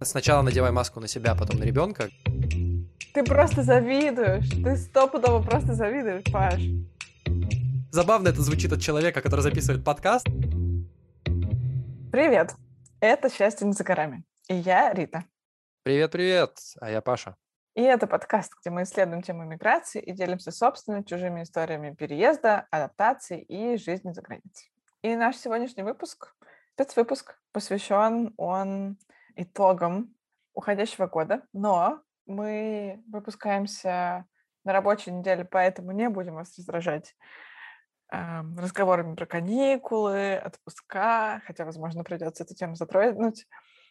Сначала надевай маску на себя, потом на ребенка. Ты просто завидуешь. Ты стопудово просто завидуешь, Паш. Забавно это звучит от человека, который записывает подкаст. Привет. Это «Счастье не за горами». И я Рита. Привет-привет. А я Паша. И это подкаст, где мы исследуем тему миграции и делимся собственными чужими историями переезда, адаптации и жизни за границей. И наш сегодняшний выпуск, спецвыпуск, посвящен он итогам уходящего года, но мы выпускаемся на рабочей неделе, поэтому не будем вас раздражать э, разговорами про каникулы, отпуска, хотя, возможно, придется эту тему затронуть.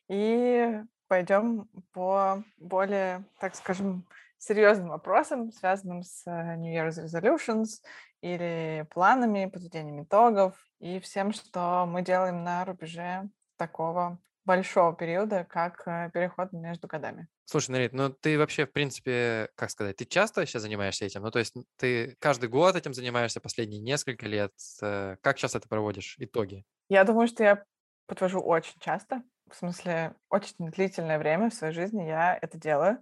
И пойдем по более, так скажем, серьезным вопросам, связанным с э, New Year's Resolutions или планами, подведением итогов и всем, что мы делаем на рубеже такого большого периода, как э, переход между годами. Слушай, Нарит, ну ты вообще, в принципе, как сказать, ты часто сейчас занимаешься этим? Ну, то есть ты каждый год этим занимаешься, последние несколько лет. Э, как часто ты проводишь итоги? Я думаю, что я подвожу очень часто. В смысле, очень длительное время в своей жизни я это делаю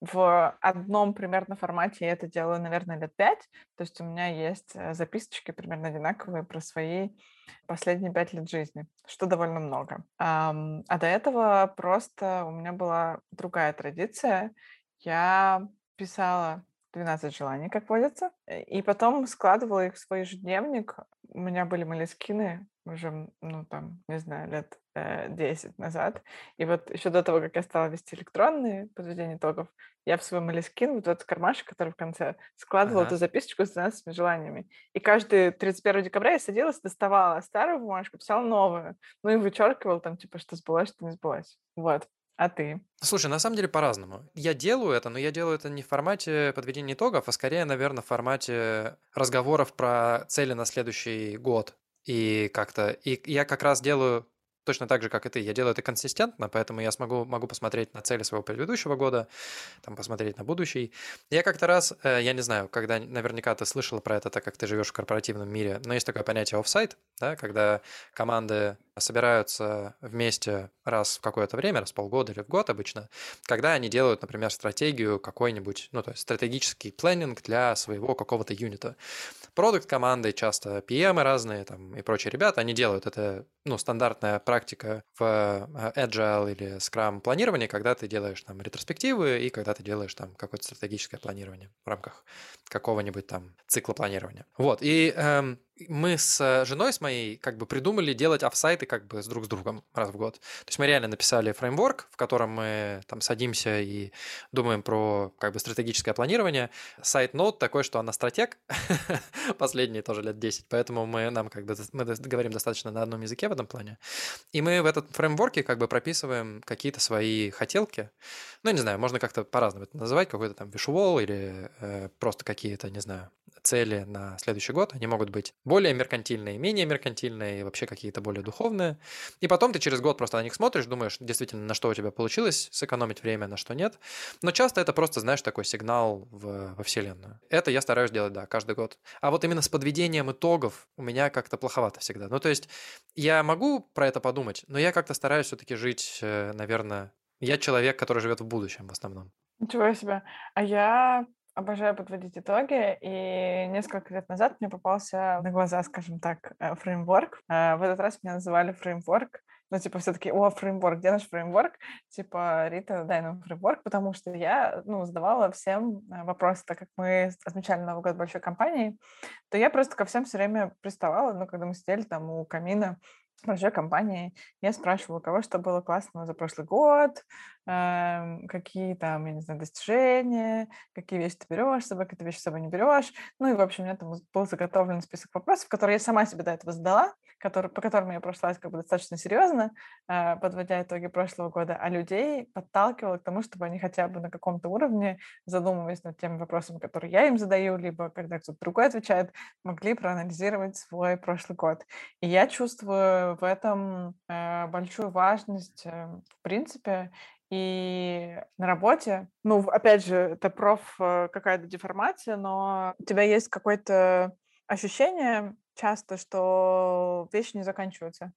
в одном примерно формате я это делаю, наверное, лет пять. То есть у меня есть э, записочки примерно одинаковые про свои последние пять лет жизни, что довольно много. А до этого просто у меня была другая традиция. Я писала 12 желаний, как водится, э, и потом складывала их в свой ежедневник. У меня были молескины уже, ну, там, не знаю, лет 10 назад. И вот еще до того, как я стала вести электронные подведения итогов, я в свой молескин, вот этот кармашек, который в конце, складывала ага. эту записочку с 12 желаниями. И каждый 31 декабря я садилась, доставала старую бумажку, писала новую. Ну и вычеркивала там, типа, что сбылось, что не сбылось. Вот. А ты? Слушай, на самом деле по-разному. Я делаю это, но я делаю это не в формате подведения итогов, а скорее, наверное, в формате разговоров про цели на следующий год. И как-то... И я как раз делаю точно так же, как и ты. Я делаю это консистентно, поэтому я смогу, могу посмотреть на цели своего предыдущего года, там, посмотреть на будущий. Я как-то раз, э, я не знаю, когда наверняка ты слышала про это, так как ты живешь в корпоративном мире, но есть такое понятие офсайт, да, когда команды собираются вместе раз в какое-то время, раз в полгода или в год обычно, когда они делают, например, стратегию какой-нибудь, ну, то есть стратегический планинг для своего какого-то юнита. Продукт команды, часто PM разные там и прочие ребята, они делают это, ну, стандартная практика в э, Agile или Scrum планировании, когда ты делаешь там ретроспективы и когда ты делаешь там какое-то стратегическое планирование в рамках какого-нибудь там цикла планирования. Вот, и эм, мы с женой, с моей, как бы придумали делать офсайты как бы с друг с другом раз в год. То есть мы реально написали фреймворк, в котором мы там садимся и думаем про как бы стратегическое планирование. Сайт Node такой, что она стратег, последние тоже лет 10, поэтому мы нам как бы мы говорим достаточно на одном языке этом плане. И мы в этот фреймворке как бы прописываем какие-то свои хотелки. Ну, не знаю, можно как-то по-разному это называть, какой-то там вишуол или э, просто какие-то, не знаю, цели на следующий год. Они могут быть более меркантильные, менее меркантильные, и вообще какие-то более духовные. И потом ты через год просто на них смотришь, думаешь, действительно, на что у тебя получилось сэкономить время, на что нет. Но часто это просто, знаешь, такой сигнал в, во Вселенную. Это я стараюсь делать, да, каждый год. А вот именно с подведением итогов у меня как-то плоховато всегда. Ну, то есть я могу про это подумать, но я как-то стараюсь все-таки жить, э, наверное, я человек, который живет в будущем в основном. Ничего себе. А я Обожаю подводить итоги, и несколько лет назад мне попался на глаза, скажем так, э, фреймворк. Э, в этот раз меня называли фреймворк, ну, типа, все-таки, о, фреймворк, где наш фреймворк? Типа, Рита, дай нам фреймворк, потому что я, ну, задавала всем вопросы, так как мы отмечали Новый год большой компанией, то я просто ко всем все время приставала, ну, когда мы сидели там у камина, большой компании. Я спрашивала, у кого что было классного за прошлый год, какие там, я не знаю, достижения, какие вещи ты берешь с собой, какие вещи с собой не берешь. Ну и, в общем, у меня там был заготовлен список вопросов, которые я сама себе до этого задала, который, по которым я прошлась как бы достаточно серьезно, э, подводя итоги прошлого года, а людей подталкивала к тому, чтобы они хотя бы на каком-то уровне, задумываясь над теми вопросами, которые я им задаю, либо когда кто-то другой отвечает, могли проанализировать свой прошлый год. И я чувствую в этом э, большую важность, э, в принципе, и на работе, ну, опять же, это проф э, какая-то деформация, но у тебя есть какое-то ощущение часто, что вещи не заканчиваются.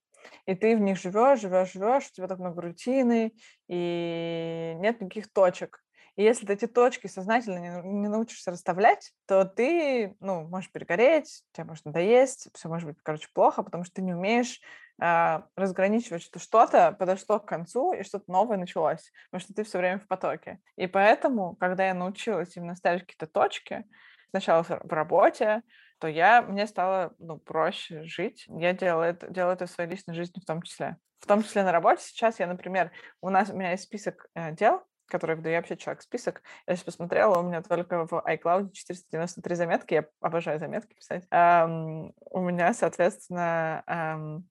и ты в них живешь, живешь, живешь, у тебя так много рутины, и нет никаких точек. И если ты эти точки сознательно не, не научишься расставлять, то ты, ну, можешь перегореть, тебе может надоесть, все может быть, короче, плохо, потому что ты не умеешь разграничивать, что что-то подошло к концу и что-то новое началось, потому что ты все время в потоке. И поэтому, когда я научилась именно ставить какие-то точки, сначала в работе, то я, мне стало ну, проще жить. Я делала это, делала это в своей личной жизни в том числе. В том числе на работе. Сейчас я, например, у нас у меня есть список э, дел, которые выдаю вообще человек список. Я сейчас посмотрела, у меня только в iCloud 493 заметки. Я обожаю заметки писать. Um, у меня, соответственно, um,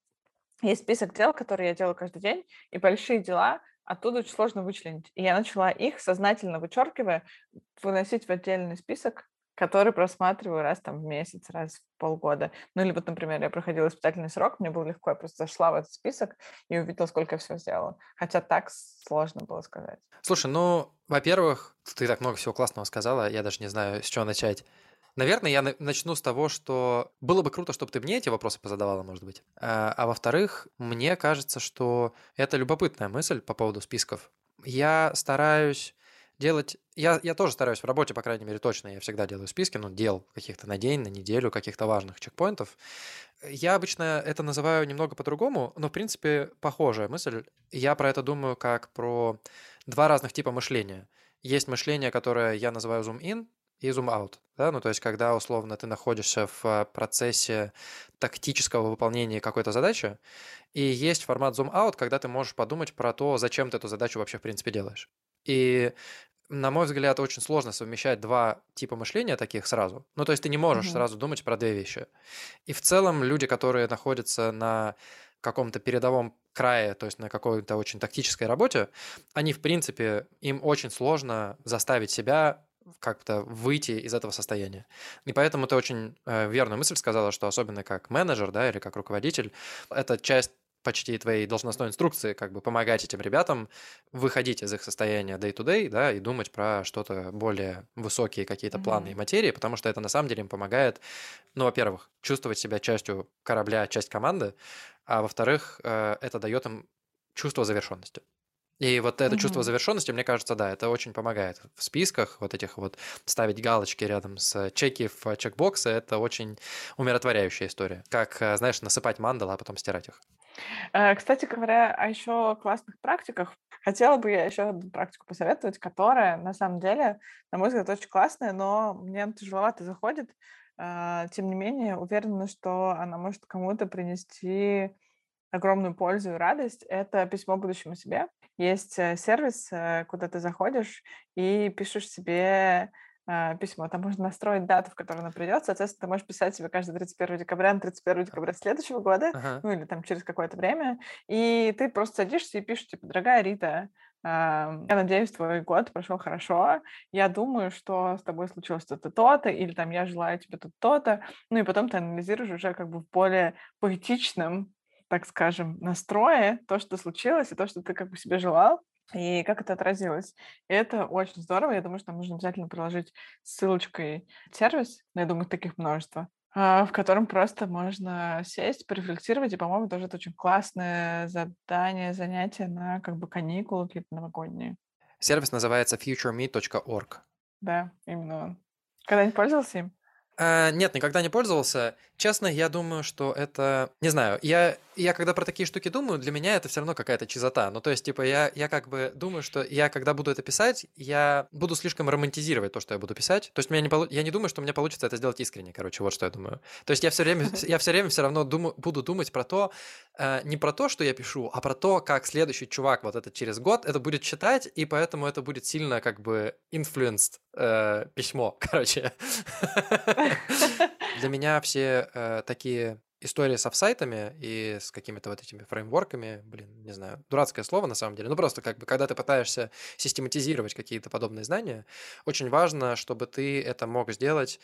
есть список дел, которые я делаю каждый день, и большие дела оттуда очень сложно вычленить. И я начала их, сознательно вычеркивая, выносить в отдельный список, который просматриваю раз там в месяц, раз в полгода. Ну или вот, например, я проходила испытательный срок, мне было легко, я просто зашла в этот список и увидела, сколько я все сделала. Хотя так сложно было сказать. Слушай, ну, во-первых, ты так много всего классного сказала, я даже не знаю, с чего начать. Наверное, я начну с того, что было бы круто, чтобы ты мне эти вопросы позадавала, может быть. А, а во-вторых, мне кажется, что это любопытная мысль по поводу списков. Я стараюсь делать... Я, я тоже стараюсь в работе, по крайней мере, точно. Я всегда делаю списки, ну, дел каких-то на день, на неделю, каких-то важных чекпоинтов. Я обычно это называю немного по-другому, но, в принципе, похожая мысль. Я про это думаю как про два разных типа мышления. Есть мышление, которое я называю zoom-in, и zoom-out. Да? Ну, то есть, когда, условно, ты находишься в процессе тактического выполнения какой-то задачи, и есть формат zoom-out, когда ты можешь подумать про то, зачем ты эту задачу вообще, в принципе, делаешь. И на мой взгляд, очень сложно совмещать два типа мышления таких сразу. Ну, то есть ты не можешь угу. сразу думать про две вещи. И в целом люди, которые находятся на каком-то передовом крае, то есть на какой-то очень тактической работе, они, в принципе, им очень сложно заставить себя как-то выйти из этого состояния. И поэтому ты очень э, верную мысль сказала, что особенно как менеджер, да, или как руководитель, это часть почти твоей должностной инструкции, как бы помогать этим ребятам выходить из их состояния day-to-day, да, и думать про что-то более высокие какие-то mm-hmm. планы и материи, потому что это на самом деле им помогает, ну, во-первых, чувствовать себя частью корабля, часть команды, а во-вторых, э, это дает им чувство завершенности. И вот это mm-hmm. чувство завершенности, мне кажется, да, это очень помогает в списках вот этих вот ставить галочки рядом с чеки в чекбоксы. Это очень умиротворяющая история. Как, э, знаешь, насыпать мандалы, а потом стирать их. Э, кстати говоря, о еще классных практиках. Хотела бы я еще одну практику посоветовать, которая, на самом деле, на мой взгляд, очень классная, но мне тяжеловато заходит. Э, тем не менее, уверена, что она может кому-то принести огромную пользу и радость. Это письмо будущему себе. Есть э, сервис, куда ты заходишь и пишешь себе а, письмо. Там можно настроить дату, в которой оно придет. Соответственно, ты можешь писать себе каждый 31 декабря на 31 декабря следующего года, ага. ну или там через какое-то время. И ты просто садишься и пишешь, типа, дорогая Рита, я надеюсь, твой год прошел хорошо. Я думаю, что с тобой случилось то-то, то-то, или там я желаю тебе то-то, то-то. Ну и потом ты анализируешь уже как бы в более поэтичном, так скажем, настрое то, что случилось, и то, что ты как бы себе желал и как это отразилось. И это очень здорово. Я думаю, что нам нужно обязательно приложить ссылочкой сервис, но я думаю, таких множество, а, в котором просто можно сесть, порефлексировать, и, по-моему, тоже это очень классное задание, занятие на как бы каникулы какие-то новогодние. Сервис называется futureme.org. Да, именно он. Когда-нибудь пользовался им? А, нет, никогда не пользовался. Честно, я думаю, что это... Не знаю, я, я когда про такие штуки думаю, для меня это все равно какая-то чизота. Ну, то есть, типа, я, я как бы думаю, что я, когда буду это писать, я буду слишком романтизировать то, что я буду писать. То есть, меня не полу... я не думаю, что у меня получится это сделать искренне, короче, вот что я думаю. То есть, я все время, я все время все равно думаю, буду думать про то, э, не про то, что я пишу, а про то, как следующий чувак вот это через год это будет читать, и поэтому это будет сильно как бы influenced э, письмо, короче. Для меня все э, такие истории с офсайтами и с какими-то вот этими фреймворками, блин, не знаю, дурацкое слово на самом деле, ну просто как бы, когда ты пытаешься систематизировать какие-то подобные знания, очень важно, чтобы ты это мог сделать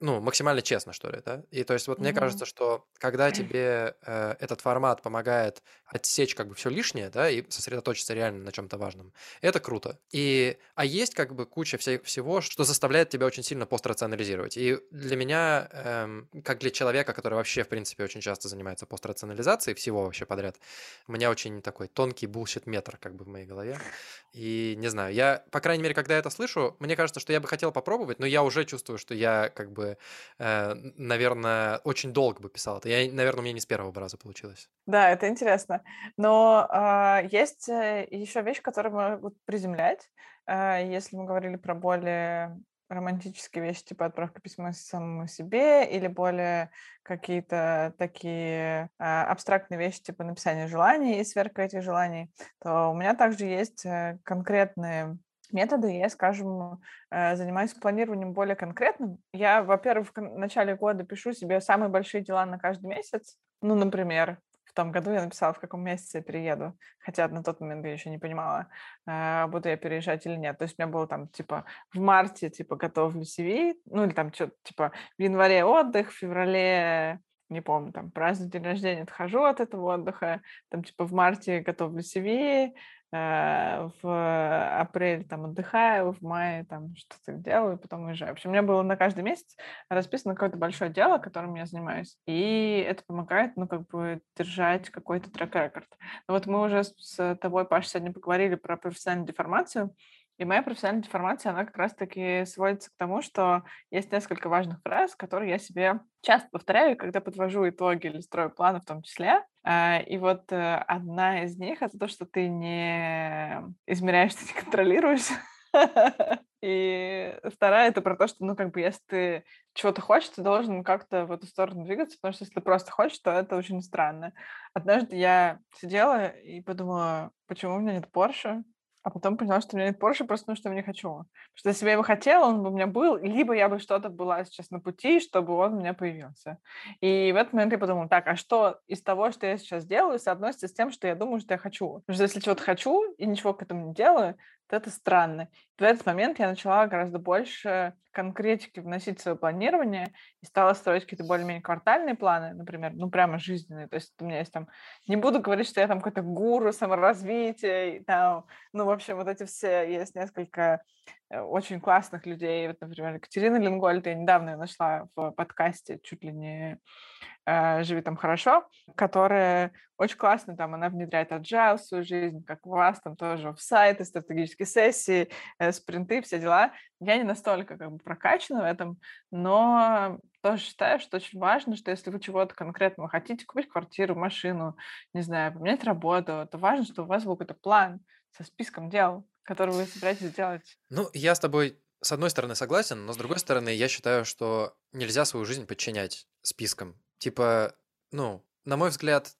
ну, максимально честно, что ли, да? И то есть вот мне кажется, что когда тебе э, этот формат помогает отсечь как бы все лишнее, да, и сосредоточиться реально на чем-то важном, это круто. И, а есть как бы куча вся, всего, что заставляет тебя очень сильно пострационализировать. И для меня, эм, как для человека, который вообще, в принципе, очень часто занимается пострационализацией всего вообще подряд, у меня очень такой тонкий bullshit -метр как бы в моей голове. И не знаю, я, по крайней мере, когда я это слышу, мне кажется, что я бы хотел попробовать, но я уже чувствую, что я как бы, э, наверное, очень долго бы писал это. Я, наверное, у меня не с первого раза получилось. Да, это интересно. Но а, есть э, еще вещь, которую могут приземлять. А, если мы говорили про более романтические вещи, типа отправка письма самому себе, или более какие-то такие а, абстрактные вещи, типа написание желаний и сверка этих желаний, то у меня также есть э, конкретные методы, я, скажем, э, занимаюсь планированием более конкретным. Я, во-первых, в начале года пишу себе самые большие дела на каждый месяц. Ну, например, том году я написала, в каком месяце я перееду. Хотя на тот момент я еще не понимала, а, буду я переезжать или нет. То есть у меня было там, типа, в марте, типа, готовлю CV, ну, или там что-то, типа, в январе отдых, в феврале не помню, там, праздник день рождения, отхожу от этого отдыха, там, типа, в марте готовлю CV, Э, в апреле там отдыхаю, в мае там что-то делаю, потом уезжаю. В общем, у меня было на каждый месяц расписано какое-то большое дело, которым я занимаюсь, и это помогает, ну, как бы держать какой-то трек-рекорд. Вот мы уже с тобой, Паша, сегодня поговорили про профессиональную деформацию, и моя профессиональная деформация, она как раз-таки сводится к тому, что есть несколько важных фраз, которые я себе часто повторяю, когда подвожу итоги или строю планы в том числе. А, и вот э, одна из них — это то, что ты не измеряешь, ты не контролируешь. И вторая — это про то, что, ну, как бы, если ты чего-то хочешь, ты должен как-то в эту сторону двигаться, потому что если ты просто хочешь, то это очень странно. Однажды я сидела и подумала, почему у меня нет Порше? А потом поняла, что у меня нет Порше просто потому, что я не хочу. Что если бы я его хотела, он бы у меня был, либо я бы что-то была сейчас на пути, чтобы он у меня появился. И в этот момент я подумала, так, а что из того, что я сейчас делаю, соотносится с тем, что я думаю, что я хочу? Потому что если чего-то хочу и ничего к этому не делаю, то это странно. в этот момент я начала гораздо больше конкретики вносить в свое планирование и стала строить какие-то более-менее квартальные планы, например, ну, прямо жизненные. То есть у меня есть там... Не буду говорить, что я там какой-то гуру саморазвития, там, ну, в общем, вот эти все... Есть несколько э, очень классных людей. Вот, например, Екатерина Лингольд, я недавно ее нашла в подкасте чуть ли не э, «Живи там хорошо», которая очень классно, там она внедряет agile в свою жизнь, как у вас, там тоже в сайты, стратегические сессии, э, спринты, все дела. Я не настолько как бы прокачана в этом, но тоже считаю, что очень важно, что если вы чего-то конкретного хотите, купить квартиру, машину, не знаю, поменять работу, то важно, что у вас был какой-то план со списком дел, который вы собираетесь делать. Ну, я с тобой с одной стороны согласен, но с другой стороны я считаю, что нельзя свою жизнь подчинять спискам. Типа, ну, на мой взгляд,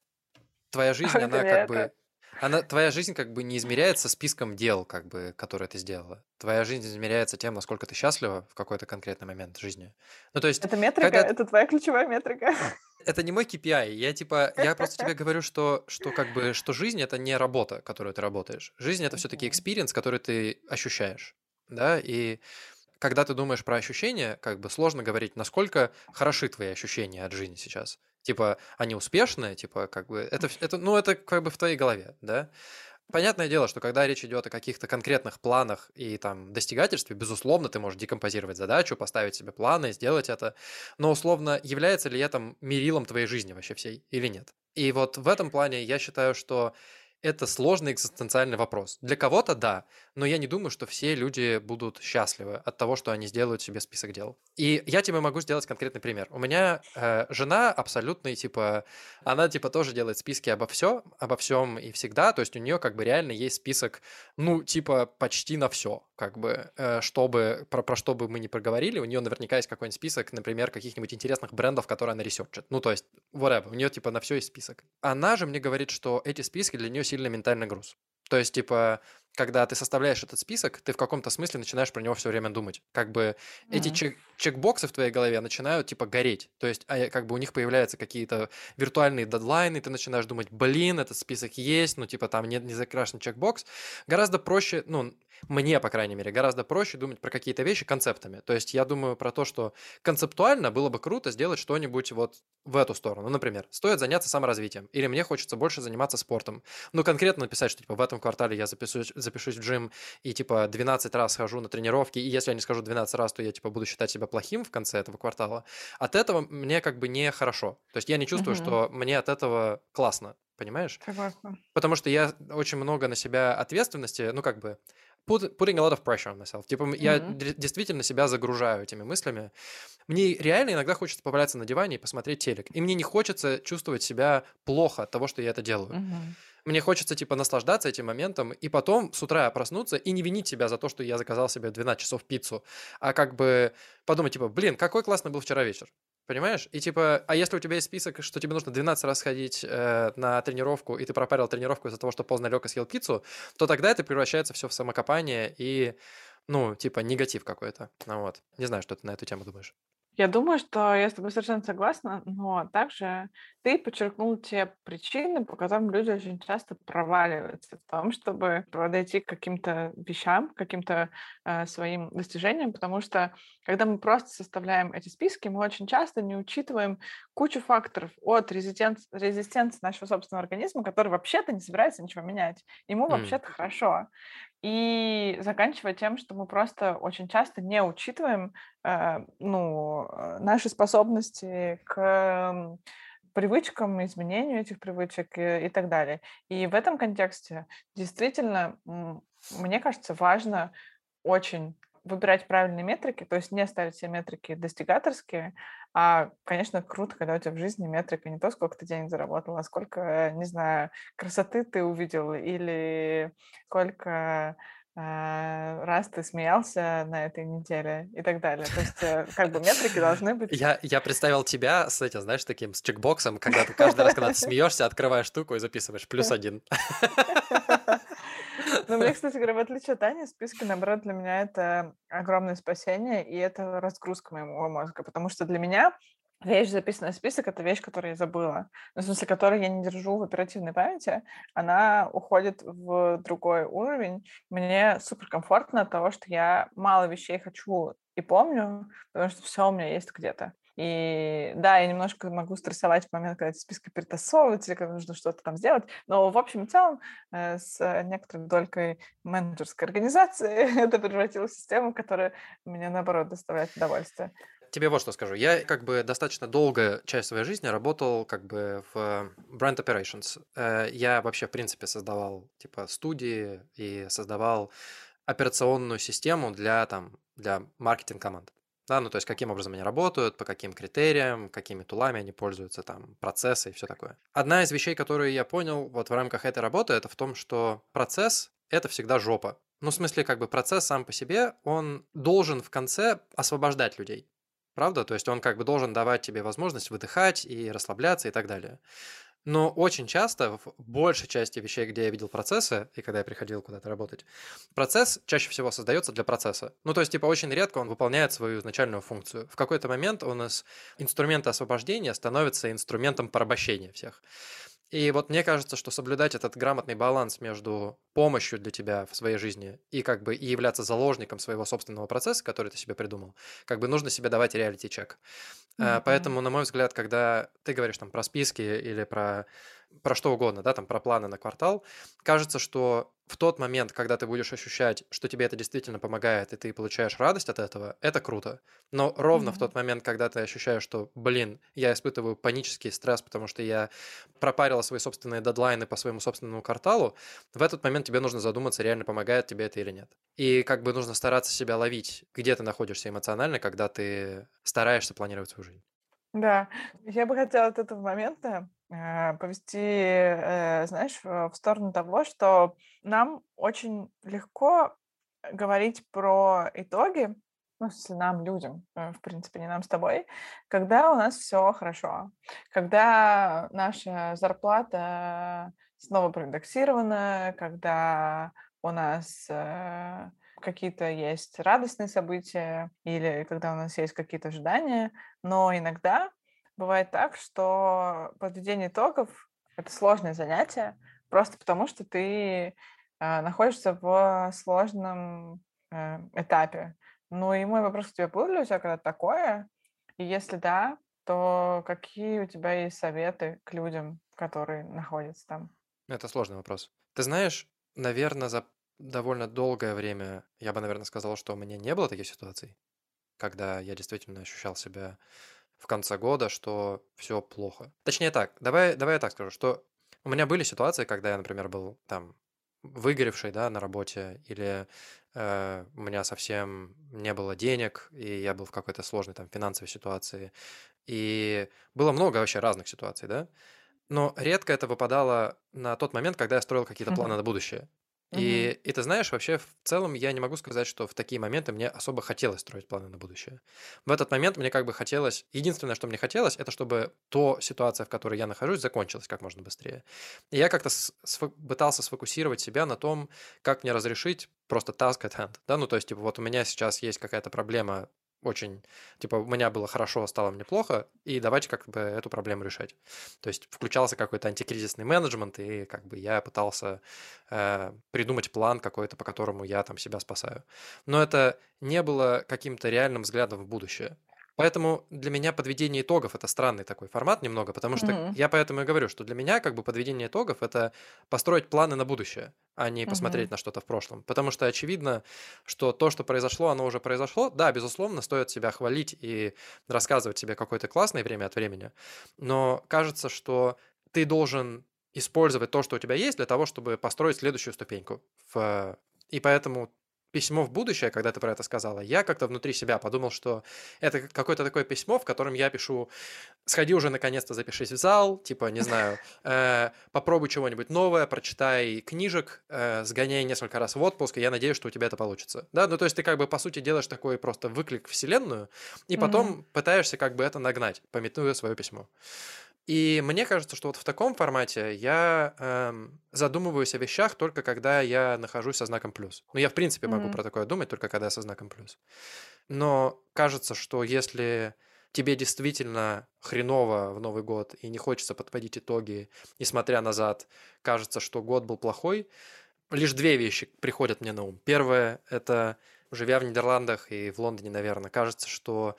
твоя жизнь, она как бы... Она, твоя жизнь как бы не измеряется списком дел, как бы, которые ты сделала. Твоя жизнь измеряется тем, насколько ты счастлива в какой-то конкретный момент жизни. Ну, то есть... Это метрика, когда... это твоя ключевая метрика. Это не мой KPI. Я типа, я просто тебе говорю, что, что как бы, что жизнь это не работа, которую ты работаешь. Жизнь это все-таки experience, который ты ощущаешь, да, и когда ты думаешь про ощущения, как бы сложно говорить, насколько хороши твои ощущения от жизни сейчас. Типа, они успешные, типа, как бы, это, это, ну, это как бы в твоей голове, да? Понятное дело, что когда речь идет о каких-то конкретных планах и там достигательстве, безусловно, ты можешь декомпозировать задачу, поставить себе планы, сделать это. Но условно, является ли это мерилом твоей жизни вообще всей или нет? И вот в этом плане я считаю, что это сложный экзистенциальный вопрос. Для кого-то да, но я не думаю, что все люди будут счастливы от того, что они сделают себе список дел. И я тебе могу сделать конкретный пример. У меня э, жена абсолютный, типа, она типа тоже делает списки обо все, обо всем и всегда, то есть у нее как бы реально есть список, ну, типа, почти на все, как бы, э, чтобы, про, про что бы мы ни проговорили, у нее наверняка есть какой-нибудь список, например, каких-нибудь интересных брендов, которые она research ит. Ну, то есть, whatever, у нее типа на все есть список. Она же мне говорит, что эти списки для нее сильный ментальный груз. То есть, типа, когда ты составляешь этот список, ты в каком-то смысле начинаешь про него все время думать. Как бы mm-hmm. эти чек- чекбоксы в твоей голове начинают типа гореть. То есть, а, как бы у них появляются какие-то виртуальные дедлайны, ты начинаешь думать, блин, этот список есть, ну типа там нет не закрашен чекбокс. Гораздо проще, ну, мне, по крайней мере, гораздо проще думать про какие-то вещи концептами. То есть я думаю про то, что концептуально было бы круто сделать что-нибудь вот в эту сторону. Например, стоит заняться саморазвитием, или мне хочется больше заниматься спортом. Ну, конкретно написать, что типа в этом квартале я запишусь, запишусь в джим и типа 12 раз хожу на тренировки, и если я не скажу 12 раз, то я типа буду считать себя плохим в конце этого квартала. От этого мне как бы не хорошо. То есть я не чувствую, угу. что мне от этого классно. Понимаешь? Согласна. Потому что я очень много на себя ответственности, ну, как бы, put, putting a lot of pressure on myself. Типа, mm-hmm. я действительно себя загружаю этими мыслями. Мне реально иногда хочется поваляться на диване и посмотреть телек. И мне не хочется чувствовать себя плохо от того, что я это делаю. Mm-hmm. Мне хочется, типа, наслаждаться этим моментом, и потом с утра проснуться и не винить себя за то, что я заказал себе 12 часов пиццу, а как бы подумать, типа, блин, какой классный был вчера вечер. Понимаешь? И типа, а если у тебя есть список, что тебе нужно 12 раз ходить э, на тренировку, и ты пропарил тренировку из-за того, что поздно лег и съел пиццу, то тогда это превращается все в самокопание и, ну, типа, негатив какой-то. Ну вот. Не знаю, что ты на эту тему думаешь. Я думаю, что я с тобой совершенно согласна, но также ты подчеркнул те причины, по которым люди очень часто проваливаются в том, чтобы подойти к каким-то вещам, к каким-то э, своим достижениям, потому что когда мы просто составляем эти списки, мы очень часто не учитываем кучу факторов от резистенции, резистенции нашего собственного организма, который вообще-то не собирается ничего менять. Ему mm. вообще-то хорошо. И заканчивая тем, что мы просто очень часто не учитываем э, ну, наши способности к привычкам, изменению этих привычек и, и так далее. И в этом контексте действительно, мне кажется, важно очень выбирать правильные метрики, то есть не ставить все метрики достигаторские, а, конечно, круто, когда у тебя в жизни метрика не то, сколько ты денег заработал, а сколько, не знаю, красоты ты увидел или сколько раз ты смеялся на этой неделе и так далее. То есть, э, как бы метрики должны быть... Я, я представил тебя с этим, знаешь, таким, с чекбоксом, когда ты каждый раз, когда ты смеешься, открываешь штуку и записываешь плюс один. Ну, мне, кстати говоря, в отличие от Ани, списки, наоборот, для меня это огромное спасение, и это разгрузка моего мозга, потому что для меня вещь, записанная в список, это вещь, которую я забыла. Ну, в смысле, которую я не держу в оперативной памяти, она уходит в другой уровень. Мне суперкомфортно от того, что я мало вещей хочу и помню, потому что все у меня есть где-то. И да, я немножко могу стрессовать в момент, когда эти списки перетасовываются, или когда нужно что-то там сделать. Но в общем и целом э, с некоторой долькой менеджерской организации это превратилось в систему, которая мне, наоборот, доставляет удовольствие. Тебе вот что скажу. Я как бы достаточно долгая часть своей жизни работал как бы в brand operations. Э, я вообще, в принципе, создавал типа студии и создавал операционную систему для там для маркетинг команд. Да, ну то есть каким образом они работают, по каким критериям, какими тулами они пользуются, там, процессы и все такое. Одна из вещей, которые я понял вот в рамках этой работы, это в том, что процесс — это всегда жопа. Ну, в смысле, как бы процесс сам по себе, он должен в конце освобождать людей. Правда? То есть он как бы должен давать тебе возможность выдыхать и расслабляться и так далее. Но очень часто, в большей части вещей, где я видел процессы, и когда я приходил куда-то работать, процесс чаще всего создается для процесса. Ну, то есть, типа, очень редко он выполняет свою изначальную функцию. В какой-то момент он из инструмента освобождения становится инструментом порабощения всех. И вот мне кажется, что соблюдать этот грамотный баланс между помощью для тебя в своей жизни и как бы и являться заложником своего собственного процесса, который ты себе придумал, как бы нужно себе давать реалити-чек. Mm-hmm. Поэтому, на мой взгляд, когда ты говоришь там про списки или про про что угодно, да, там про планы на квартал, кажется, что в тот момент, когда ты будешь ощущать, что тебе это действительно помогает, и ты получаешь радость от этого, это круто. Но ровно mm-hmm. в тот момент, когда ты ощущаешь, что, блин, я испытываю панический стресс, потому что я пропарила свои собственные дедлайны по своему собственному кварталу, в этот момент тебе нужно задуматься, реально помогает тебе это или нет. И как бы нужно стараться себя ловить, где ты находишься эмоционально, когда ты стараешься планировать свою жизнь. Да, я бы хотела от этого момента повести, э, знаешь, в сторону того, что нам очень легко говорить про итоги, ну, смысле, нам, людям, э, в принципе, не нам с тобой, когда у нас все хорошо, когда наша зарплата снова проиндексирована, когда у нас какие-то есть радостные события или когда у нас есть какие-то ожидания, но иногда бывает так, что подведение итогов — это сложное занятие, просто потому что ты а, находишься в сложном э, этапе. Ну и мой вопрос к тебе, был ли у тебя когда такое? И если да, то какие у тебя есть советы к людям, которые находятся там? Это сложный вопрос. Ты знаешь, наверное, за довольно долгое время я бы, наверное, сказал, что у меня не было таких ситуаций, когда я действительно ощущал себя в конце года, что все плохо. Точнее так, давай, давай я так скажу, что у меня были ситуации, когда я, например, был там выгоревший, да, на работе, или э, у меня совсем не было денег, и я был в какой-то сложной там финансовой ситуации. И было много вообще разных ситуаций, да. Но редко это выпадало на тот момент, когда я строил какие-то планы на будущее. И, и ты знаешь, вообще в целом я не могу сказать, что в такие моменты мне особо хотелось строить планы на будущее. В этот момент мне как бы хотелось, единственное, что мне хотелось, это чтобы то ситуация, в которой я нахожусь, закончилась как можно быстрее. И я как-то сфо- пытался сфокусировать себя на том, как мне разрешить просто task at hand. Да, ну то есть, типа, вот у меня сейчас есть какая-то проблема очень, типа, у меня было хорошо, стало мне плохо, и давайте как бы эту проблему решать. То есть включался какой-то антикризисный менеджмент, и как бы я пытался э, придумать план какой-то, по которому я там себя спасаю. Но это не было каким-то реальным взглядом в будущее. Поэтому для меня подведение итогов это странный такой формат немного, потому что mm-hmm. я поэтому и говорю, что для меня как бы подведение итогов это построить планы на будущее, а не посмотреть mm-hmm. на что-то в прошлом. Потому что очевидно, что то, что произошло, оно уже произошло. Да, безусловно, стоит себя хвалить и рассказывать себе какое-то классное время от времени, но кажется, что ты должен использовать то, что у тебя есть, для того, чтобы построить следующую ступеньку. В... И поэтому письмо в будущее, когда ты про это сказала, я как-то внутри себя подумал, что это какое-то такое письмо, в котором я пишу «Сходи уже наконец-то, запишись в зал», типа, не знаю, э, «Попробуй чего-нибудь новое, прочитай книжек, э, сгоняй несколько раз в отпуск, и я надеюсь, что у тебя это получится». Да, ну то есть ты как бы по сути делаешь такой просто выклик в вселенную, и потом mm-hmm. пытаешься как бы это нагнать, пометуя свое письмо. И мне кажется, что вот в таком формате я эм, задумываюсь о вещах только когда я нахожусь со знаком плюс. Ну, я в принципе mm-hmm. могу про такое думать только когда я со знаком плюс. Но кажется, что если тебе действительно хреново в Новый год и не хочется подводить итоги, и смотря назад, кажется, что год был плохой, лишь две вещи приходят мне на ум. Первое – это живя в Нидерландах и в Лондоне, наверное, кажется, что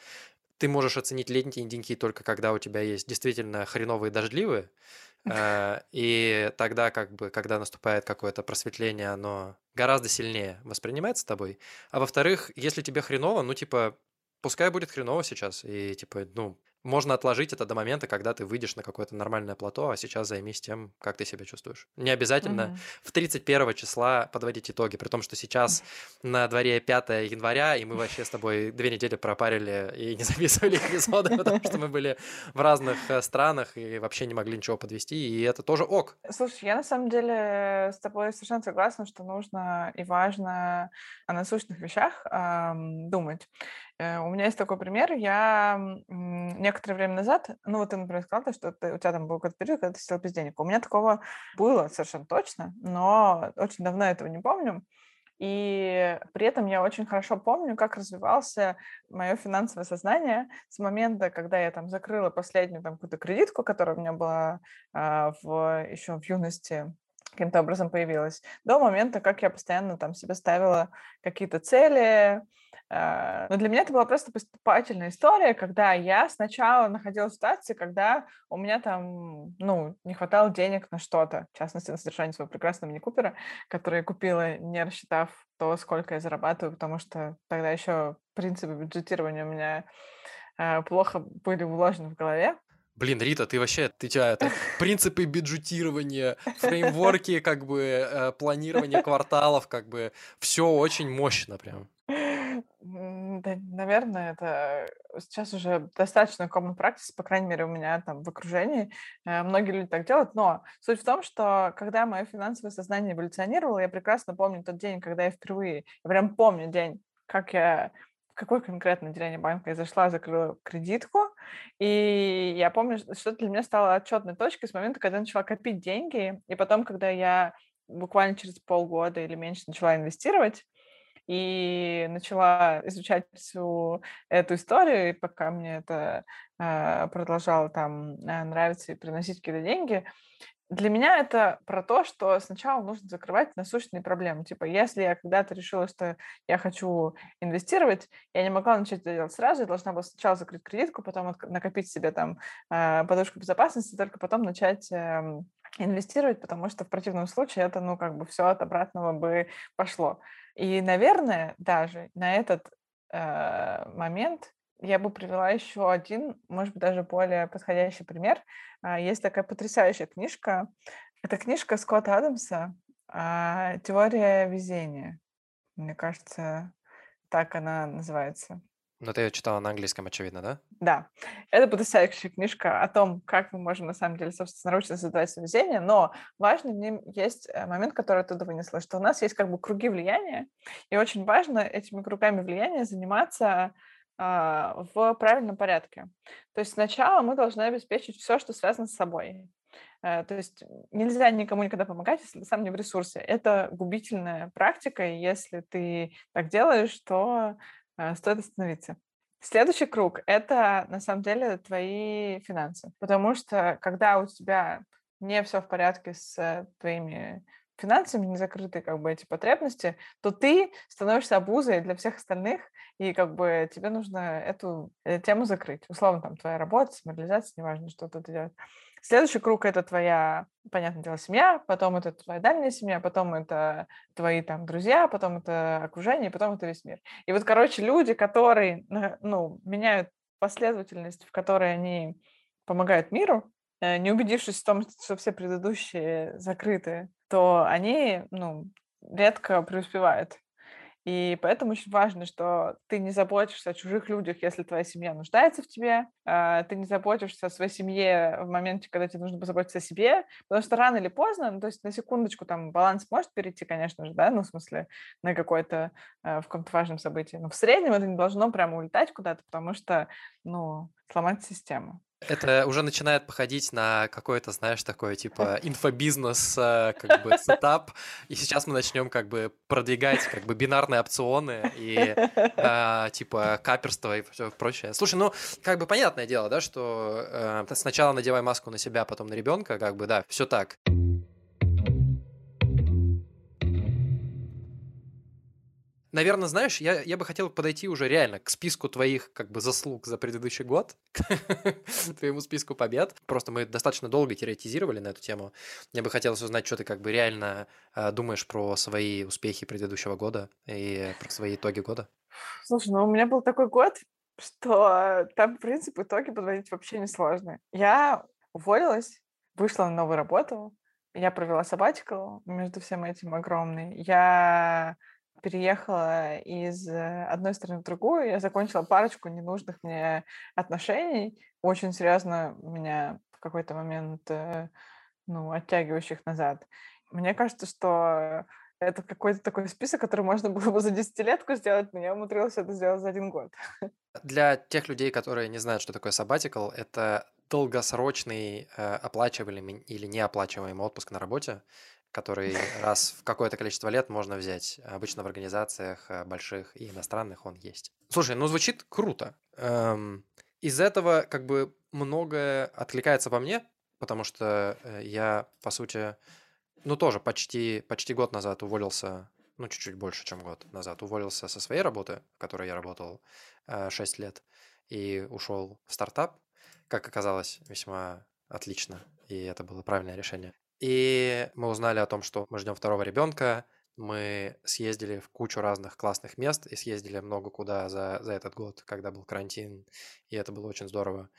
ты можешь оценить летние деньги только когда у тебя есть действительно хреновые дождливые, э, и тогда, как бы, когда наступает какое-то просветление, оно гораздо сильнее воспринимается тобой. А во-вторых, если тебе хреново, ну, типа, пускай будет хреново сейчас, и, типа, ну, можно отложить это до момента, когда ты выйдешь на какое-то нормальное плато, а сейчас займись тем, как ты себя чувствуешь. Не обязательно mm-hmm. в 31 числа подводить итоги, при том, что сейчас mm-hmm. на дворе 5 января, и мы вообще с тобой две недели пропарили и не записывали эпизоды, потому что мы были в разных э, странах и вообще не могли ничего подвести, и это тоже ок. Слушай, я на самом деле с тобой совершенно согласна, что нужно и важно о насущных вещах эм, думать. Э, у меня есть такой пример. Я некоторое время назад, ну вот ты, например, сказала, что ты, у тебя там был какой-то период, когда ты сидел без денег. У меня такого было совершенно точно, но очень давно этого не помню. И при этом я очень хорошо помню, как развивался мое финансовое сознание с момента, когда я там закрыла последнюю там какую-то кредитку, которая у меня была а, в, еще в юности каким-то образом появилась, до момента, как я постоянно там себе ставила какие-то цели, но для меня это была просто поступательная история, когда я сначала находилась в ситуации, когда у меня там, ну, не хватало денег на что-то, в частности, на содержание своего прекрасного мини-купера, который я купила, не рассчитав то, сколько я зарабатываю, потому что тогда еще принципы бюджетирования у меня э, плохо были уложены в голове. Блин, Рита, ты вообще, ты тебя это, принципы бюджетирования, фреймворки, как бы, э, планирование кварталов, как бы, все очень мощно прям. Да, наверное, это сейчас уже достаточно common practice, по крайней мере, у меня там в окружении. Э, многие люди так делают, но суть в том, что когда мое финансовое сознание эволюционировало, я прекрасно помню тот день, когда я впервые, я прям помню день, как я какое конкретное отделение банка я зашла, закрыла кредитку, и я помню, что для меня стало отчетной точкой с момента, когда я начала копить деньги, и потом, когда я буквально через полгода или меньше начала инвестировать, и начала изучать всю эту историю, и пока мне это э, продолжало там э, нравиться и приносить какие-то деньги, для меня это про то, что сначала нужно закрывать насущные проблемы. Типа, если я когда-то решила, что я хочу инвестировать, я не могла начать это делать сразу, я должна была сначала закрыть кредитку, потом накопить себе там э, подушку безопасности, только потом начать эм, инвестировать, потому что в противном случае это, ну, как бы все от обратного бы пошло. И, наверное, даже на этот э, момент я бы привела еще один, может быть, даже более подходящий пример. А, есть такая потрясающая книжка. Это книжка Скотта Адамса а, «Теория везения». Мне кажется, так она называется. Но ты ее читала на английском, очевидно, да? Да. Это потрясающая книжка о том, как мы можем, на самом деле, собственно, научно создавать везение, но важный в нем есть э, момент, который оттуда вынесла, что у нас есть как бы круги влияния, и очень важно этими кругами влияния заниматься а, в правильном порядке. То есть сначала мы должны обеспечить все, что связано с собой. Э, то есть нельзя никому никогда помогать, если ты сам не в ресурсе. Это губительная практика, и если ты так делаешь, то э, стоит остановиться. Следующий круг — это, на самом деле, твои финансы. Потому что когда у тебя не все в порядке с твоими финансами не закрыты как бы эти потребности, то ты становишься обузой для всех остальных, и как бы тебе нужно эту э, тему закрыть. Условно, там, твоя работа, самореализация, неважно, что ты делаешь. Следующий круг — это твоя, понятное дело, семья, потом это твоя дальняя семья, потом это твои там друзья, потом это окружение, потом это весь мир. И вот, короче, люди, которые, ну, меняют последовательность, в которой они помогают миру, э, не убедившись в том, что все предыдущие закрыты, то они, ну, редко преуспевают. И поэтому очень важно, что ты не заботишься о чужих людях, если твоя семья нуждается в тебе, а, ты не заботишься о своей семье в моменте, когда тебе нужно позаботиться о себе, потому что рано или поздно, ну, то есть на секундочку там баланс может перейти, конечно же, да, ну, в смысле, на какое-то, а, в каком-то важном событии, но в среднем это не должно прямо улетать куда-то, потому что, ну, сломать систему. Это уже начинает походить на какой-то, знаешь, такой типа инфобизнес, э, как бы сетап. И сейчас мы начнем как бы продвигать как бы бинарные опционы и э, типа каперство и все прочее. Слушай, ну как бы понятное дело, да, что э, сначала надевай маску на себя, потом на ребенка, как бы да, все так. Наверное, знаешь, я, я бы хотел подойти уже реально к списку твоих как бы заслуг за предыдущий год, к твоему списку побед. Просто мы достаточно долго теоретизировали на эту тему. Мне бы хотелось узнать, что ты как бы реально э, думаешь про свои успехи предыдущего года и про свои итоги года. Слушай, ну у меня был такой год, что там, в принципе, итоги подводить вообще не сложно. Я уволилась, вышла на новую работу, я провела сабатикл между всем этим огромный. Я переехала из э, одной страны в другую, я закончила парочку ненужных мне отношений, очень серьезно меня в какой-то момент, э, ну, оттягивающих назад. Мне кажется, что это какой-то такой список, который можно было бы за десятилетку сделать, но я умудрилась это сделать за один год. Для тех людей, которые не знают, что такое sabbatical, это долгосрочный э, оплачиваемый или неоплачиваемый отпуск на работе, который раз в какое-то количество лет можно взять. Обычно в организациях э, больших и иностранных он есть. Слушай, ну звучит круто. Эм, из этого как бы многое откликается по мне, потому что э, я, по сути, ну тоже почти, почти год назад уволился, ну чуть-чуть больше, чем год назад, уволился со своей работы, в которой я работал э, 6 лет, и ушел в стартап, как оказалось, весьма отлично, и это было правильное решение. И мы узнали о том, что мы ждем второго ребенка. Мы съездили в кучу разных классных мест и съездили много куда за, за этот год, когда был карантин, и это было очень здорово.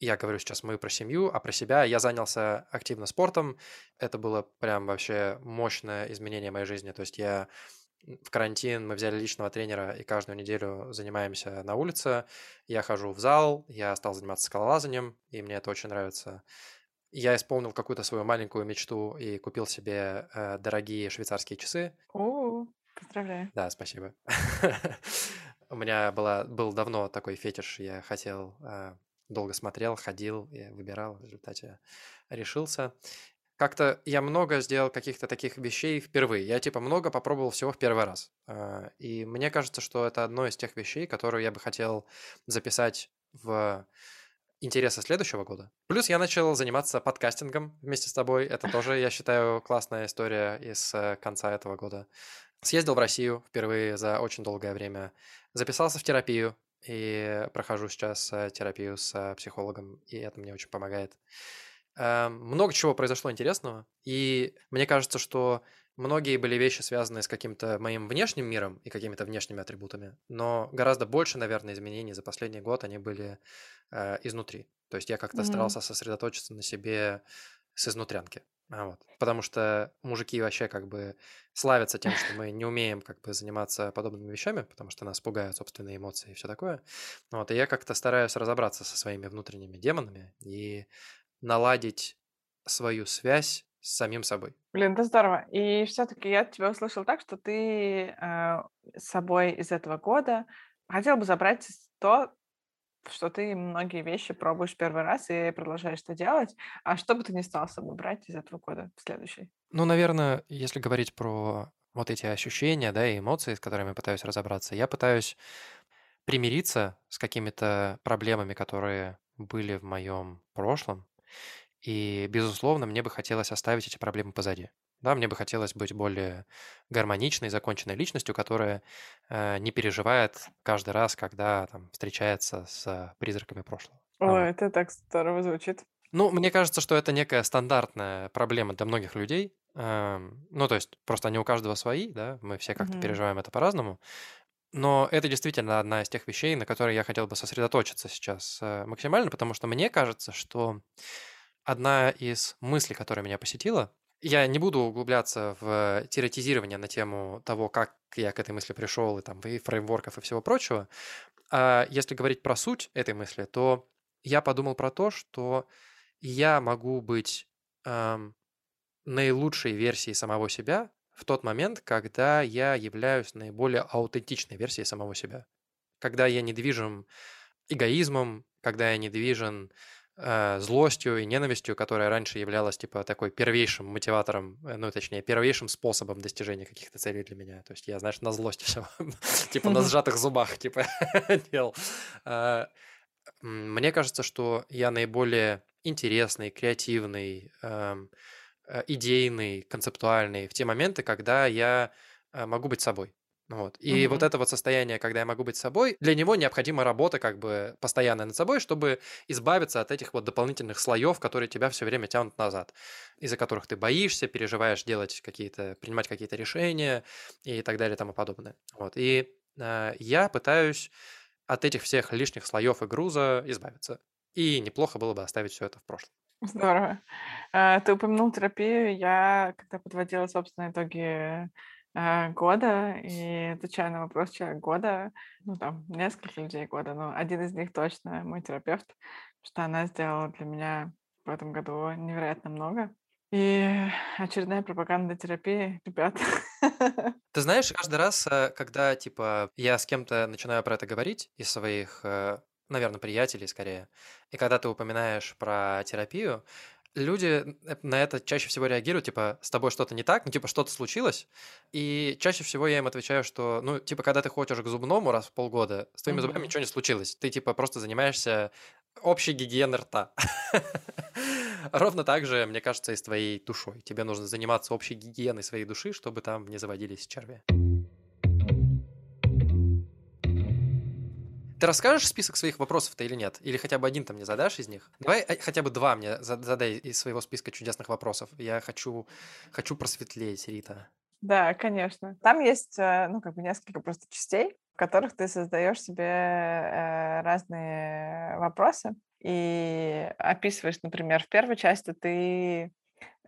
Я говорю сейчас мы про семью, а про себя я занялся активно спортом. Это было прям вообще мощное изменение моей жизни. То есть я в карантин мы взяли личного тренера и каждую неделю занимаемся на улице. Я хожу в зал, я стал заниматься скалолазанием, и мне это очень нравится я исполнил какую-то свою маленькую мечту и купил себе э, дорогие швейцарские часы. О, поздравляю. Да, спасибо. У меня была, был давно такой фетиш, я хотел, э, долго смотрел, ходил, и выбирал, в результате решился. Как-то я много сделал каких-то таких вещей впервые. Я типа много попробовал всего в первый раз. Э, и мне кажется, что это одно из тех вещей, которые я бы хотел записать в интереса следующего года. Плюс я начал заниматься подкастингом вместе с тобой. Это тоже, я считаю, классная история из э, конца этого года. Съездил в Россию впервые за очень долгое время. Записался в терапию и прохожу сейчас э, терапию с э, психологом, и это мне очень помогает. Эм, много чего произошло интересного, и мне кажется, что многие были вещи, связанные с каким-то моим внешним миром и какими-то внешними атрибутами, но гораздо больше, наверное, изменений за последний год они были э, изнутри. То есть я как-то mm-hmm. старался сосредоточиться на себе с изнутрянки. А вот. Потому что мужики вообще как бы славятся тем, что мы не умеем как бы заниматься подобными вещами, потому что нас пугают собственные эмоции и все такое. Вот. И я как-то стараюсь разобраться со своими внутренними демонами и наладить свою связь с самим собой. Блин, это здорово. И все-таки я тебя услышал так, что ты э, с собой из этого года хотел бы забрать то, что ты многие вещи пробуешь первый раз и продолжаешь это делать. А что бы ты не стал с собой брать из этого года в следующий? Ну, наверное, если говорить про вот эти ощущения, да, и эмоции, с которыми я пытаюсь разобраться, я пытаюсь примириться с какими-то проблемами, которые были в моем прошлом, и, безусловно, мне бы хотелось оставить эти проблемы позади. Да, мне бы хотелось быть более гармоничной, законченной личностью, которая э, не переживает каждый раз, когда там, встречается с призраками прошлого. О, вот. это так здорово звучит. Ну, мне кажется, что это некая стандартная проблема для многих людей. Эм, ну, то есть просто они у каждого свои, да, мы все как-то mm-hmm. переживаем это по-разному. Но это действительно одна из тех вещей, на которые я хотел бы сосредоточиться сейчас э, максимально, потому что мне кажется, что одна из мыслей, которая меня посетила, я не буду углубляться в теоретизирование на тему того, как я к этой мысли пришел, и там и фреймворков, и всего прочего. А если говорить про суть этой мысли, то я подумал про то, что я могу быть эм, наилучшей версией самого себя в тот момент, когда я являюсь наиболее аутентичной версией самого себя. Когда я не движим эгоизмом, когда я не движен э, злостью и ненавистью, которая раньше являлась типа такой первейшим мотиватором, э, ну точнее первейшим способом достижения каких-то целей для меня. То есть я, знаешь, на злости все, типа на сжатых зубах, типа делал. А, мне кажется, что я наиболее интересный, креативный, эм, э, идейный, концептуальный в те моменты, когда я э, могу быть собой. Вот. И угу. вот это вот состояние, когда я могу быть собой, для него необходима работа как бы постоянная над собой, чтобы избавиться от этих вот дополнительных слоев, которые тебя все время тянут назад, из-за которых ты боишься, переживаешь делать какие-то, принимать какие-то решения и так далее и тому подобное. Вот. И э, я пытаюсь от этих всех лишних слоев и груза избавиться. И неплохо было бы оставить все это в прошлом. Здорово. А, ты упомянул терапию. Я, когда подводила собственные итоги года и отвечаю на вопрос человек года, ну там несколько людей года, но один из них точно мой терапевт, что она сделала для меня в этом году невероятно много. И очередная пропаганда терапии, ребят. Ты знаешь, каждый раз, э, когда, типа, я с кем-то начинаю про это говорить, из своих, э, наверное, приятелей скорее, и когда ты упоминаешь про терапию, люди на это чаще всего реагируют, типа, с тобой что-то не так, ну, типа, что-то случилось, и чаще всего я им отвечаю, что, ну, типа, когда ты ходишь к зубному раз в полгода, с твоими mm-hmm. зубами ничего не случилось, ты, типа, просто занимаешься общей гигиеной рта. Ровно так же, мне кажется, и с твоей душой. Тебе нужно заниматься общей гигиеной своей души, чтобы там не заводились черви. Ты расскажешь список своих вопросов-то или нет? Или хотя бы один там мне задашь из них? Давай э, хотя бы два мне задай из своего списка чудесных вопросов. Я хочу, хочу просветлеть, Рита. Да, конечно. Там есть, э, ну, как бы несколько просто частей, в которых ты создаешь себе э, разные вопросы и описываешь, например, в первой части ты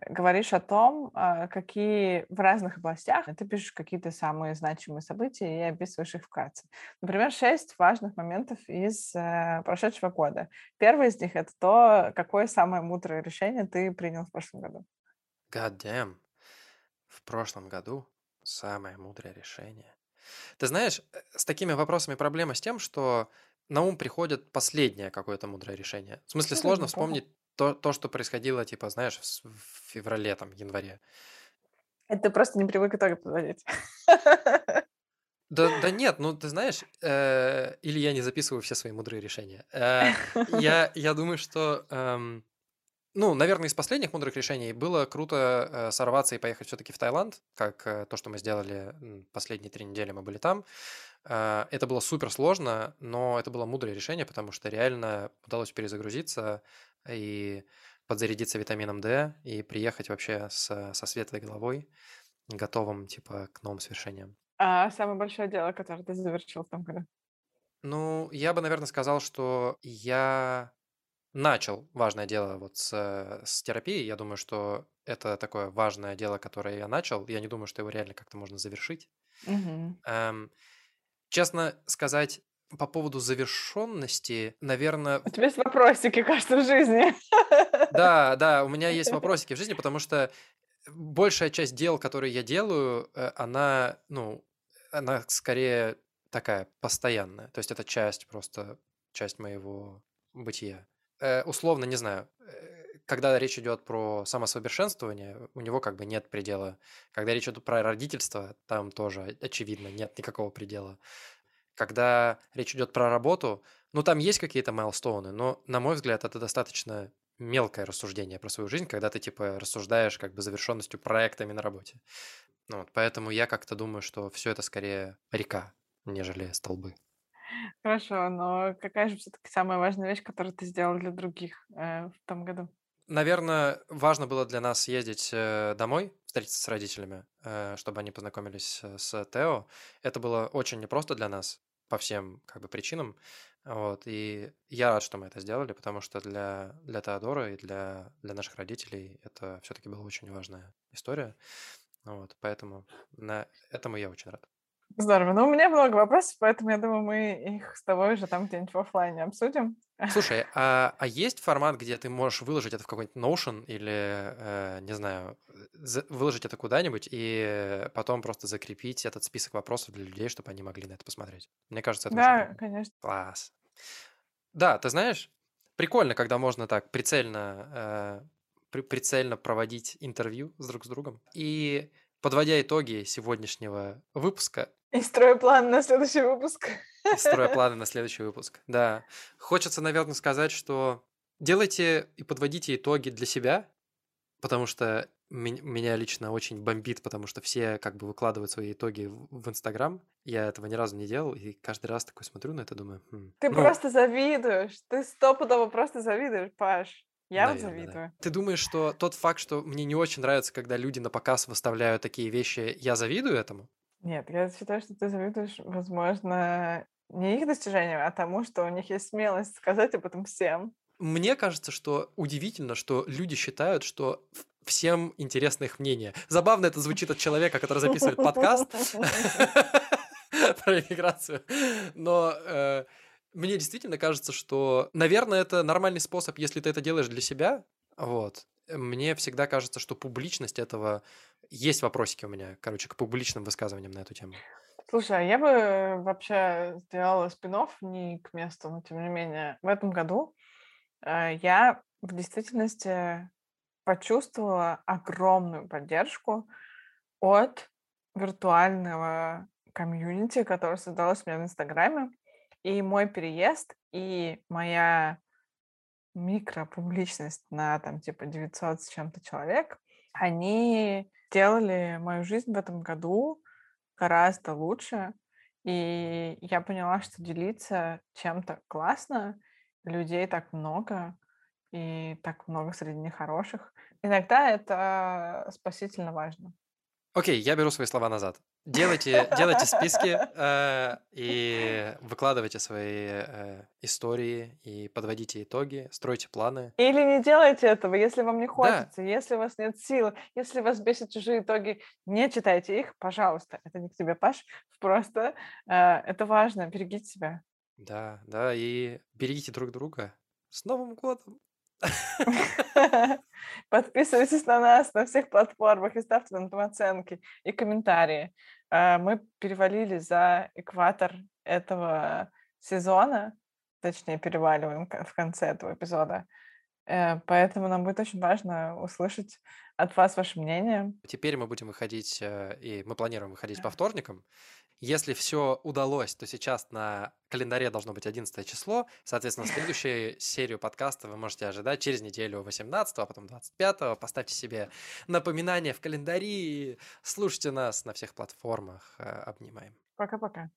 говоришь о том, а, какие в разных областях ты пишешь какие-то самые значимые события и описываешь их вкратце. Например, шесть важных моментов из э, прошедшего года. Первый из них — это то, какое самое мудрое решение ты принял в прошлом году. God damn. В прошлом году самое мудрое решение. Ты знаешь, э, с такими вопросами проблема с тем, что на ум приходит последнее какое-то мудрое решение. В смысле, сложно вспомнить то, то, что происходило, типа, знаешь, в, в феврале, там, январе. Это просто не привык итоги подводить. Да, да нет, ну ты знаешь, э, или я не записываю все свои мудрые решения. Э, я, я думаю, что, эм, ну, наверное, из последних мудрых решений было круто э, сорваться и поехать все-таки в Таиланд, как э, то, что мы сделали последние три недели, мы были там. Э, это было супер сложно, но это было мудрое решение, потому что реально удалось перезагрузиться и подзарядиться витамином D и приехать вообще с, со светлой головой, готовым, типа, к новым свершениям. А самое большое дело, которое ты завершил в том году? Ну, я бы, наверное, сказал, что я начал важное дело вот с, с терапией. Я думаю, что это такое важное дело, которое я начал. Я не думаю, что его реально как-то можно завершить. Мгм. Эм, честно сказать, по поводу завершенности, наверное, У тебя есть вопросики, кажется, в жизни. да, да, у меня есть вопросики в жизни, потому что большая часть дел, которые я делаю, э, она, ну, она скорее такая постоянная. То есть это часть просто, часть моего бытия. Э, условно, не знаю, э, когда речь идет про самосовершенствование, у него как бы нет предела. Когда речь идет про родительство, там тоже очевидно нет никакого предела. Когда речь идет про работу, ну там есть какие-то майлстоуны, но, на мой взгляд, это достаточно мелкое рассуждение про свою жизнь, когда ты типа рассуждаешь как бы завершенностью проектами на работе. Ну, вот, поэтому я как-то думаю, что все это скорее река, нежели столбы. Хорошо, но какая же все-таки самая важная вещь, которую ты сделал для других э, в том году? Наверное, важно было для нас ездить э, домой, встретиться с родителями, э, чтобы они познакомились э, с Тео. Это было очень непросто для нас по всем как бы причинам. Вот, и я рад, что мы это сделали, потому что для, для Теодора и для, для наших родителей это все-таки была очень важная история. Вот, поэтому на этому я очень рад. Здорово. Ну, у меня много вопросов, поэтому я думаю, мы их с тобой уже там где-нибудь в офлайне обсудим. Слушай, а, а есть формат, где ты можешь выложить это в какой-нибудь Notion или, э, не знаю, выложить это куда-нибудь и потом просто закрепить этот список вопросов для людей, чтобы они могли на это посмотреть? Мне кажется, это очень Да, круто. конечно. Класс. Да, ты знаешь, прикольно, когда можно так прицельно, э, при- прицельно проводить интервью с друг с другом. И подводя итоги сегодняшнего выпуска, И строю план на следующий выпуск. и строя планы на следующий выпуск. Да. Хочется, наверное, сказать, что делайте и подводите итоги для себя, потому что меня лично очень бомбит, потому что все как бы выкладывают свои итоги в в Инстаграм. Я этого ни разу не делал, и каждый раз такой смотрю на это, думаю, «Хм, Ты ну, просто завидуешь. Ты стопудово просто завидуешь, Паш. Я вот наверно, да. завидую. Ты думаешь, что тот факт, что мне не очень нравится, когда люди на показ выставляют такие вещи, я завидую этому? Нет, я считаю, что ты завидуешь, возможно, не их достижениям, а тому, что у них есть смелость сказать об этом всем. Мне кажется, что удивительно, что люди считают, что всем интересно их мнение. Забавно это звучит от человека, который записывает подкаст про иммиграцию. Но э, мне действительно кажется, что, наверное, это нормальный способ, если ты это делаешь для себя. Вот. Мне всегда кажется, что публичность этого... Есть вопросики у меня, короче, к публичным высказываниям на эту тему. Слушай, а я бы вообще сделала спин не к месту, но тем не менее, в этом году э, я в действительности почувствовала огромную поддержку от виртуального комьюнити, которое создалось у меня в Инстаграме. И мой переезд, и моя микропубличность на там типа 900 с чем-то человек, они сделали мою жизнь в этом году гораздо лучше. И я поняла, что делиться чем-то классно, людей так много, и так много среди них хороших. Иногда это спасительно важно. Окей, я беру свои слова назад. Делайте, делайте списки э, и выкладывайте свои э, истории и подводите итоги, стройте планы. Или не делайте этого, если вам не Да, хочется, если у вас нет сил, если вас бесят чужие итоги, не читайте их, пожалуйста. Это не к тебе, Паш, просто э, это важно, берегите себя. да, да, и берегите друг друга. С Новым годом! Подписывайтесь на нас на всех платформах и ставьте нам там оценки и комментарии. А, Мы перевалили за экватор этого сезона, точнее, переваливаем в конце этого эпизода. Э, Поэтому нам будет очень важно услышать от вас ваше мнение. Теперь мы будем выходить, э, и мы планируем выходить по вторникам. Если все удалось, то сейчас на календаре должно быть 11 число. Соответственно, следующую серию подкаста вы можете ожидать через неделю 18, а потом 25. Поставьте себе напоминание в календаре. Слушайте нас на всех платформах. Э, обнимаем. Пока-пока.